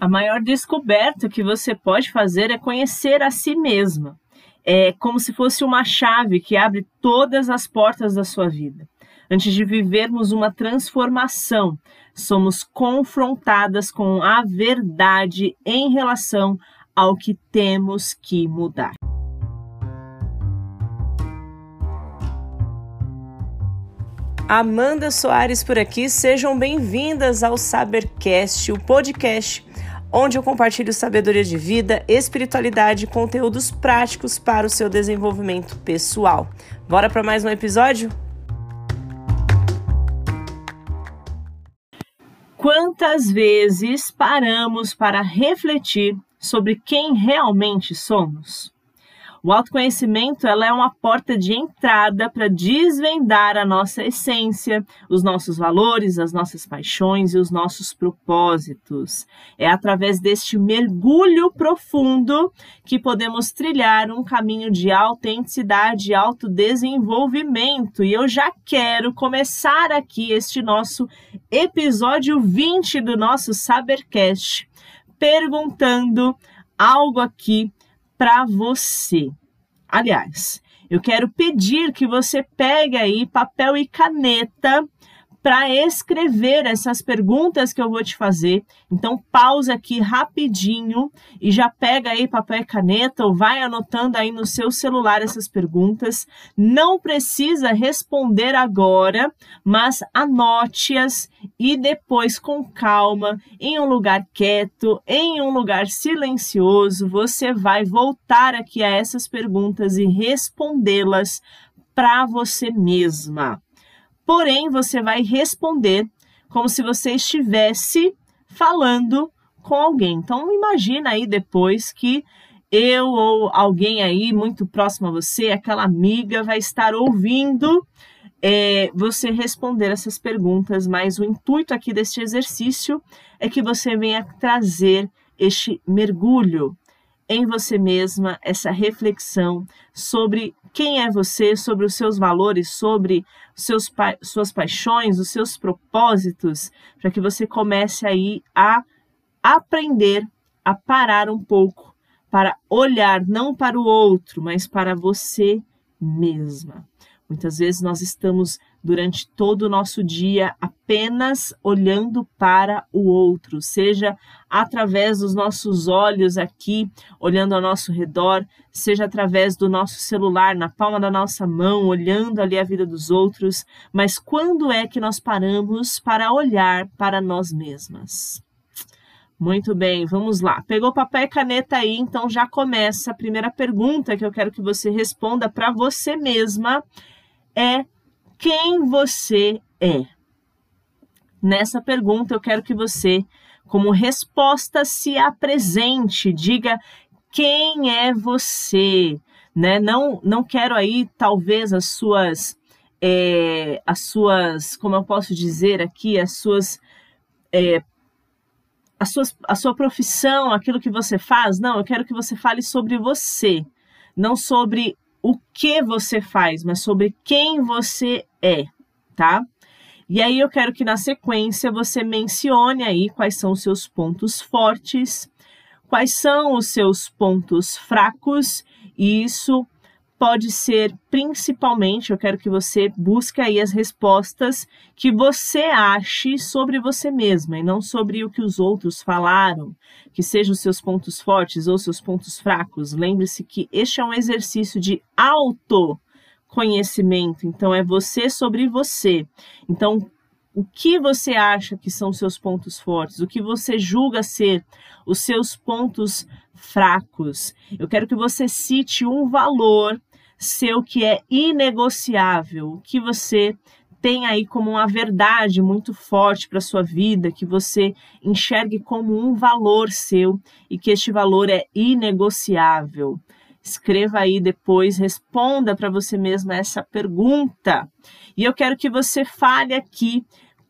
A maior descoberta que você pode fazer é conhecer a si mesma. É como se fosse uma chave que abre todas as portas da sua vida. Antes de vivermos uma transformação, somos confrontadas com a verdade em relação ao que temos que mudar. Amanda Soares por aqui, sejam bem-vindas ao Sabercast, o podcast onde eu compartilho sabedoria de vida, espiritualidade e conteúdos práticos para o seu desenvolvimento pessoal. Bora para mais um episódio? Quantas vezes paramos para refletir sobre quem realmente somos? O autoconhecimento ela é uma porta de entrada para desvendar a nossa essência, os nossos valores, as nossas paixões e os nossos propósitos. É através deste mergulho profundo que podemos trilhar um caminho de autenticidade e autodesenvolvimento. E eu já quero começar aqui este nosso episódio 20 do nosso Sabercast perguntando algo aqui para você. Aliás, eu quero pedir que você pegue aí papel e caneta para escrever essas perguntas que eu vou te fazer. Então, pausa aqui rapidinho e já pega aí papel e caneta ou vai anotando aí no seu celular essas perguntas. Não precisa responder agora, mas anote-as e depois, com calma, em um lugar quieto, em um lugar silencioso, você vai voltar aqui a essas perguntas e respondê-las para você mesma porém você vai responder como se você estivesse falando com alguém. Então imagina aí depois que eu ou alguém aí muito próximo a você, aquela amiga, vai estar ouvindo é, você responder essas perguntas, mas o intuito aqui deste exercício é que você venha trazer este mergulho em você mesma, essa reflexão sobre quem é você, sobre os seus valores, sobre seus pa suas paixões, os seus propósitos, para que você comece aí a aprender a parar um pouco para olhar não para o outro, mas para você mesma. Muitas vezes nós estamos durante todo o nosso dia apenas olhando para o outro, seja através dos nossos olhos aqui, olhando ao nosso redor, seja através do nosso celular na palma da nossa mão, olhando ali a vida dos outros, mas quando é que nós paramos para olhar para nós mesmas? Muito bem, vamos lá. Pegou papel e caneta aí, então já começa a primeira pergunta que eu quero que você responda para você mesma é quem você é? Nessa pergunta, eu quero que você, como resposta, se apresente, diga quem é você, né? Não, não quero aí, talvez, as suas, é, as suas, como eu posso dizer aqui, as suas, é, as suas, a sua profissão, aquilo que você faz. Não, eu quero que você fale sobre você, não sobre o que você faz, mas sobre quem você é, tá? E aí eu quero que na sequência você mencione aí quais são os seus pontos fortes, quais são os seus pontos fracos, e isso pode ser principalmente, eu quero que você busque aí as respostas que você ache sobre você mesma e não sobre o que os outros falaram, que sejam os seus pontos fortes ou seus pontos fracos. Lembre-se que este é um exercício de autoconhecimento, então é você sobre você. Então, o que você acha que são seus pontos fortes, o que você julga ser os seus pontos fracos. Eu quero que você cite um valor seu que é inegociável, que você tem aí como uma verdade muito forte para sua vida, que você enxergue como um valor seu e que este valor é inegociável. Escreva aí depois, responda para você mesma essa pergunta. E eu quero que você fale aqui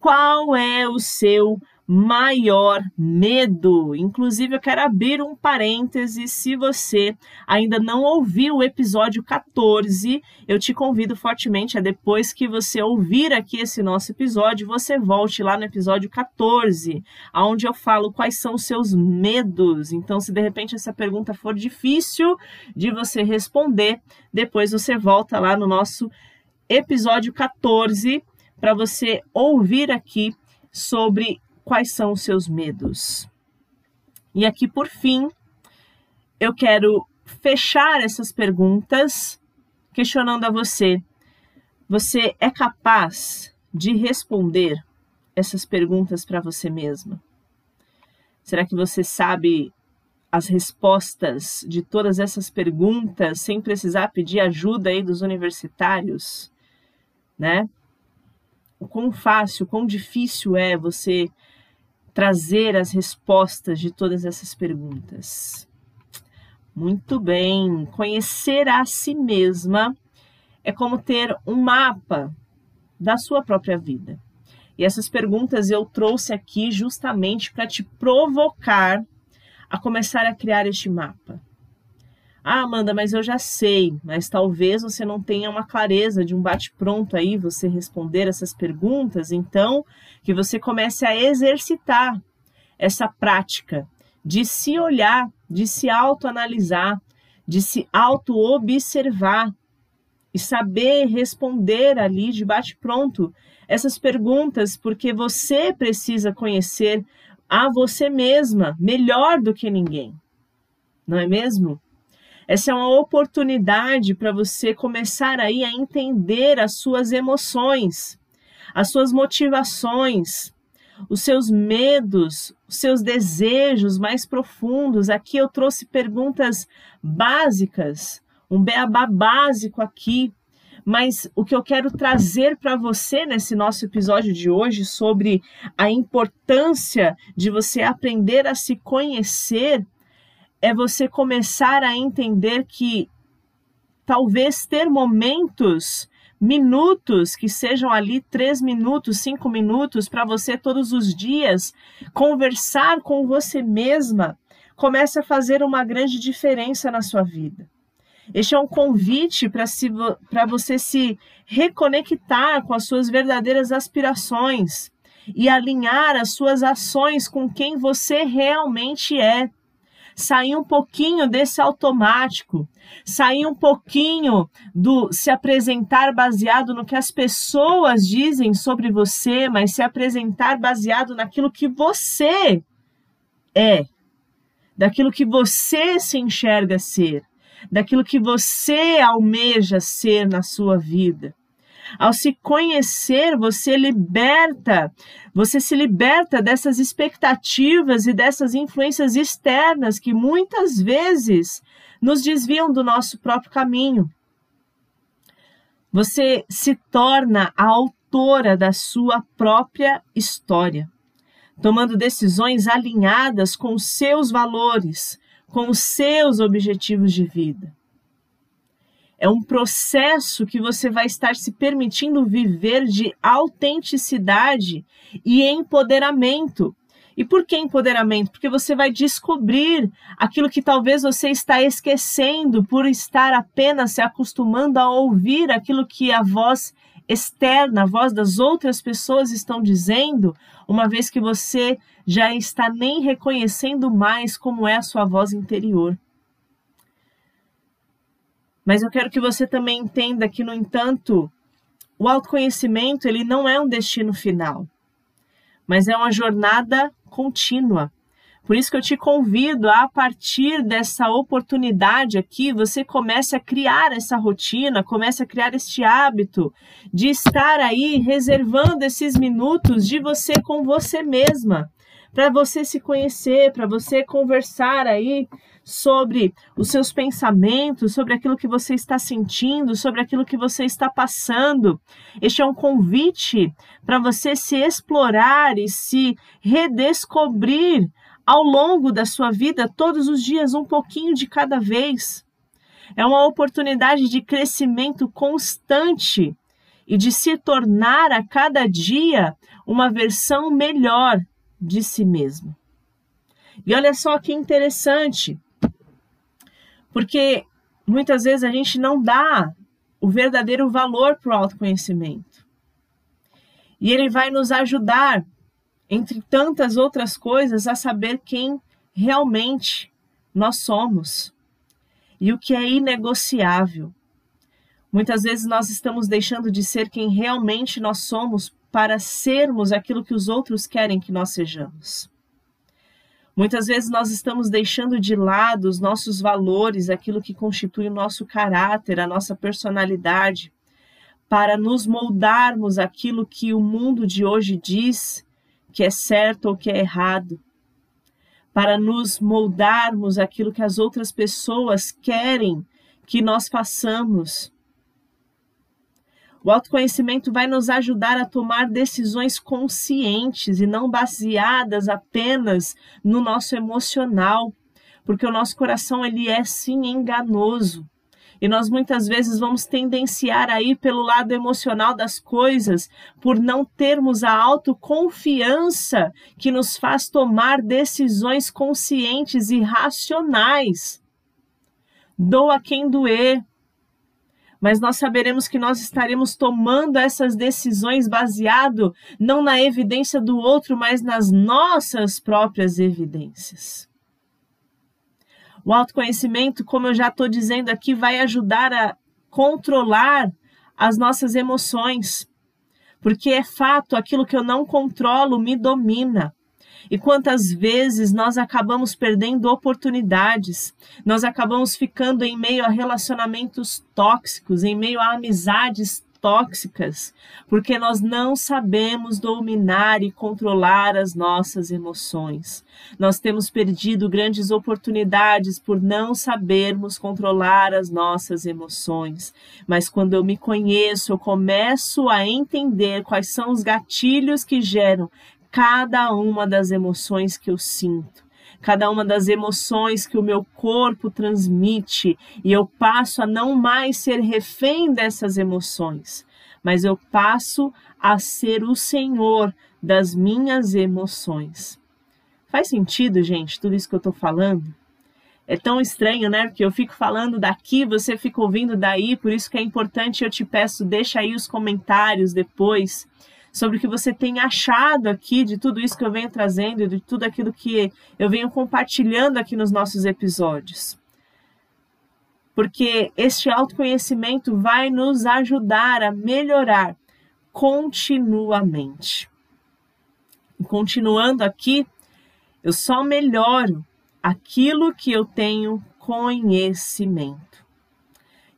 qual é o seu maior medo. Inclusive, eu quero abrir um parêntese. Se você ainda não ouviu o episódio 14, eu te convido fortemente a depois que você ouvir aqui esse nosso episódio, você volte lá no episódio 14, onde eu falo quais são os seus medos. Então, se de repente essa pergunta for difícil de você responder, depois você volta lá no nosso episódio 14 para você ouvir aqui sobre quais são os seus medos. E aqui, por fim, eu quero fechar essas perguntas questionando a você: você é capaz de responder essas perguntas para você mesma? Será que você sabe as respostas de todas essas perguntas sem precisar pedir ajuda aí dos universitários, né? O quão fácil, o quão difícil é você trazer as respostas de todas essas perguntas. Muito bem, conhecer a si mesma é como ter um mapa da sua própria vida. E essas perguntas eu trouxe aqui justamente para te provocar a começar a criar este mapa. Ah, Amanda, mas eu já sei, mas talvez você não tenha uma clareza de um bate-pronto aí, você responder essas perguntas, então que você comece a exercitar essa prática de se olhar, de se autoanalisar, de se auto-observar e saber responder ali de bate-pronto essas perguntas, porque você precisa conhecer a você mesma melhor do que ninguém, não é mesmo? Essa é uma oportunidade para você começar aí a entender as suas emoções, as suas motivações, os seus medos, os seus desejos mais profundos. Aqui eu trouxe perguntas básicas, um beabá básico aqui, mas o que eu quero trazer para você nesse nosso episódio de hoje sobre a importância de você aprender a se conhecer é você começar a entender que talvez ter momentos, minutos, que sejam ali três minutos, cinco minutos para você todos os dias, conversar com você mesma, comece a fazer uma grande diferença na sua vida. Este é um convite para você se reconectar com as suas verdadeiras aspirações e alinhar as suas ações com quem você realmente é sair um pouquinho desse automático, sair um pouquinho do se apresentar baseado no que as pessoas dizem sobre você, mas se apresentar baseado naquilo que você é, daquilo que você se enxerga ser, daquilo que você almeja ser na sua vida. Ao se conhecer, você liberta, você se liberta dessas expectativas e dessas influências externas que muitas vezes nos desviam do nosso próprio caminho. Você se torna a autora da sua própria história, tomando decisões alinhadas com seus valores, com os seus objetivos de vida. É um processo que você vai estar se permitindo viver de autenticidade e empoderamento. E por que empoderamento? Porque você vai descobrir aquilo que talvez você está esquecendo por estar apenas se acostumando a ouvir aquilo que a voz externa, a voz das outras pessoas estão dizendo, uma vez que você já está nem reconhecendo mais como é a sua voz interior. Mas eu quero que você também entenda que, no entanto, o autoconhecimento ele não é um destino final, mas é uma jornada contínua. Por isso que eu te convido a, a partir dessa oportunidade aqui, você comece a criar essa rotina, comece a criar este hábito de estar aí reservando esses minutos de você com você mesma, para você se conhecer, para você conversar aí sobre os seus pensamentos, sobre aquilo que você está sentindo, sobre aquilo que você está passando. Este é um convite para você se explorar e se redescobrir ao longo da sua vida, todos os dias, um pouquinho de cada vez. É uma oportunidade de crescimento constante e de se tornar a cada dia uma versão melhor de si mesmo. E olha só que interessante, porque muitas vezes a gente não dá o verdadeiro valor para o autoconhecimento. E ele vai nos ajudar, entre tantas outras coisas, a saber quem realmente nós somos e o que é inegociável. Muitas vezes nós estamos deixando de ser quem realmente nós somos para sermos aquilo que os outros querem que nós sejamos. Muitas vezes nós estamos deixando de lado os nossos valores, aquilo que constitui o nosso caráter, a nossa personalidade, para nos moldarmos aquilo que o mundo de hoje diz que é certo ou que é errado, para nos moldarmos aquilo que as outras pessoas querem que nós façamos, o autoconhecimento vai nos ajudar a tomar decisões conscientes e não baseadas apenas no nosso emocional, porque o nosso coração ele é sim enganoso. E nós muitas vezes vamos tendenciar a ir pelo lado emocional das coisas por não termos a autoconfiança que nos faz tomar decisões conscientes e racionais. Doa quem doer, mas nós saberemos que nós estaremos tomando essas decisões baseado não na evidência do outro, mas nas nossas próprias evidências. O autoconhecimento, como eu já estou dizendo aqui, vai ajudar a controlar as nossas emoções, porque é fato, aquilo que eu não controlo me domina. E quantas vezes nós acabamos perdendo oportunidades, nós acabamos ficando em meio a relacionamentos tóxicos, em meio a amizades tóxicas, porque nós não sabemos dominar e controlar as nossas emoções. Nós temos perdido grandes oportunidades por não sabermos controlar as nossas emoções. Mas quando eu me conheço, eu começo a entender quais são os gatilhos que geram cada uma das emoções que eu sinto, cada uma das emoções que o meu corpo transmite, e eu passo a não mais ser refém dessas emoções, mas eu passo a ser o Senhor das minhas emoções. Faz sentido, gente, tudo isso que eu estou falando? É tão estranho, né? Porque eu fico falando daqui, você fica ouvindo daí, por isso que é importante, eu te peço, deixa aí os comentários depois sobre o que você tem achado aqui de tudo isso que eu venho trazendo, de tudo aquilo que eu venho compartilhando aqui nos nossos episódios. Porque este autoconhecimento vai nos ajudar a melhorar continuamente. E continuando aqui, eu só melhoro aquilo que eu tenho conhecimento.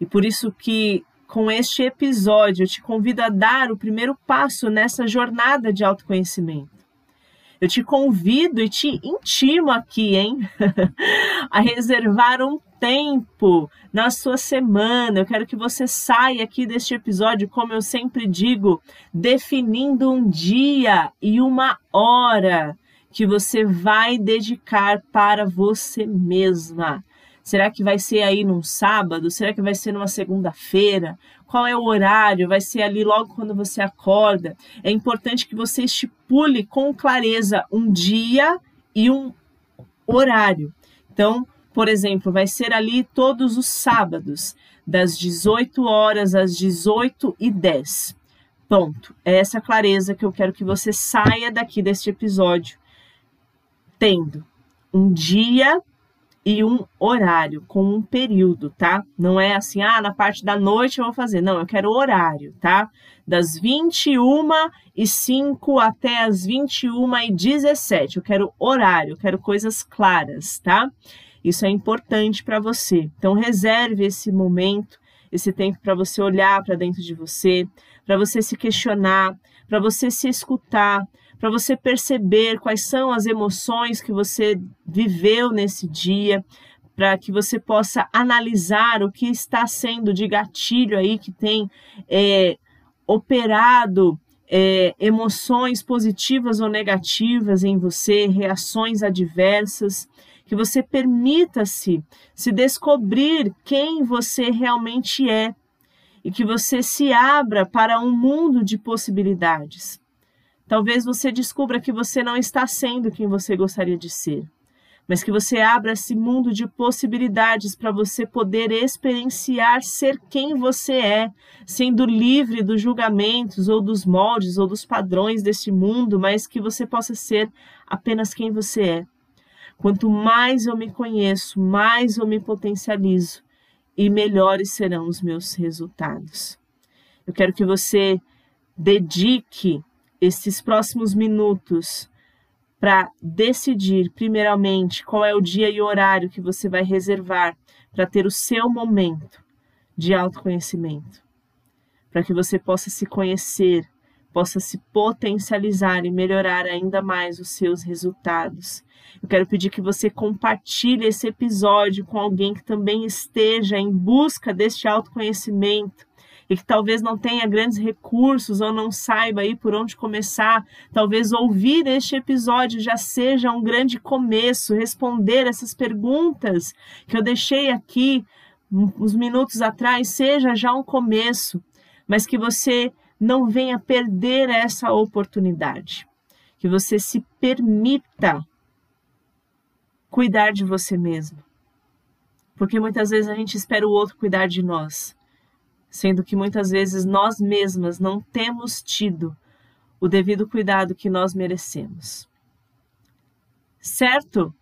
E por isso que com este episódio, eu te convido a dar o primeiro passo nessa jornada de autoconhecimento. Eu te convido e te intimo aqui, hein, a reservar um tempo na sua semana. Eu quero que você saia aqui deste episódio, como eu sempre digo, definindo um dia e uma hora que você vai dedicar para você mesma. Será que vai ser aí num sábado? Será que vai ser numa segunda-feira? Qual é o horário? Vai ser ali logo quando você acorda? É importante que você estipule com clareza um dia e um horário. Então, por exemplo, vai ser ali todos os sábados, das 18 horas às 18 e 10. Ponto. É essa clareza que eu quero que você saia daqui deste episódio tendo um dia e um horário, com um período, tá? Não é assim, ah, na parte da noite eu vou fazer. Não, eu quero horário, tá? Das 21 e 5 até as 21 e 17. Eu quero horário, eu quero coisas claras, tá? Isso é importante para você. Então, reserve esse momento, esse tempo para você olhar para dentro de você, para você se questionar, para você se escutar, para você perceber quais são as emoções que você viveu nesse dia, para que você possa analisar o que está sendo de gatilho aí que tem é, operado é, emoções positivas ou negativas em você, reações adversas, que você permita-se se descobrir quem você realmente é e que você se abra para um mundo de possibilidades. Talvez você descubra que você não está sendo quem você gostaria de ser, mas que você abra esse mundo de possibilidades para você poder experienciar ser quem você é, sendo livre dos julgamentos ou dos moldes ou dos padrões deste mundo, mas que você possa ser apenas quem você é. Quanto mais eu me conheço, mais eu me potencializo e melhores serão os meus resultados. Eu quero que você dedique esses próximos minutos para decidir, primeiramente, qual é o dia e horário que você vai reservar para ter o seu momento de autoconhecimento, para que você possa se conhecer, possa se potencializar e melhorar ainda mais os seus resultados. Eu quero pedir que você compartilhe esse episódio com alguém que também esteja em busca deste autoconhecimento e que talvez não tenha grandes recursos ou não saiba aí por onde começar, talvez ouvir este episódio já seja um grande começo, responder essas perguntas que eu deixei aqui uns minutos atrás seja já um começo, mas que você não venha perder essa oportunidade, que você se permita cuidar de você mesmo. Porque muitas vezes a gente espera o outro cuidar de nós sendo que muitas vezes nós mesmas não temos tido o devido cuidado que nós merecemos. Certo?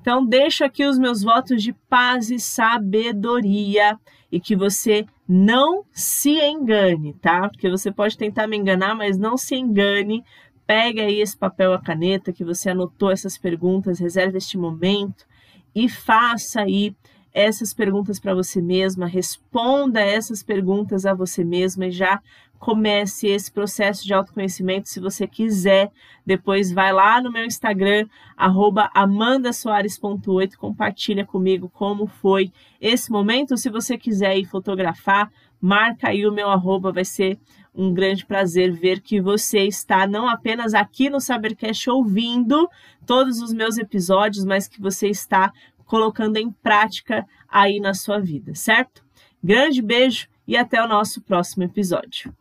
Então, deixo aqui os meus votos de paz e sabedoria e que você não se engane, tá? Porque você pode tentar me enganar, mas não se engane. Pega aí esse papel, a caneta que você anotou essas perguntas, reserve este momento e faça aí essas perguntas para você mesma, responda essas perguntas a você mesma e já comece esse processo de autoconhecimento se você quiser. Depois vai lá no meu Instagram, amandasoares.8, compartilha comigo como foi esse momento. Se você quiser ir fotografar, marca aí o meu arroba, vai ser um grande prazer ver que você está não apenas aqui no Sabercast ouvindo todos os meus episódios, mas que você está colocando em prática aí na sua vida, certo? Grande beijo e até o nosso próximo episódio.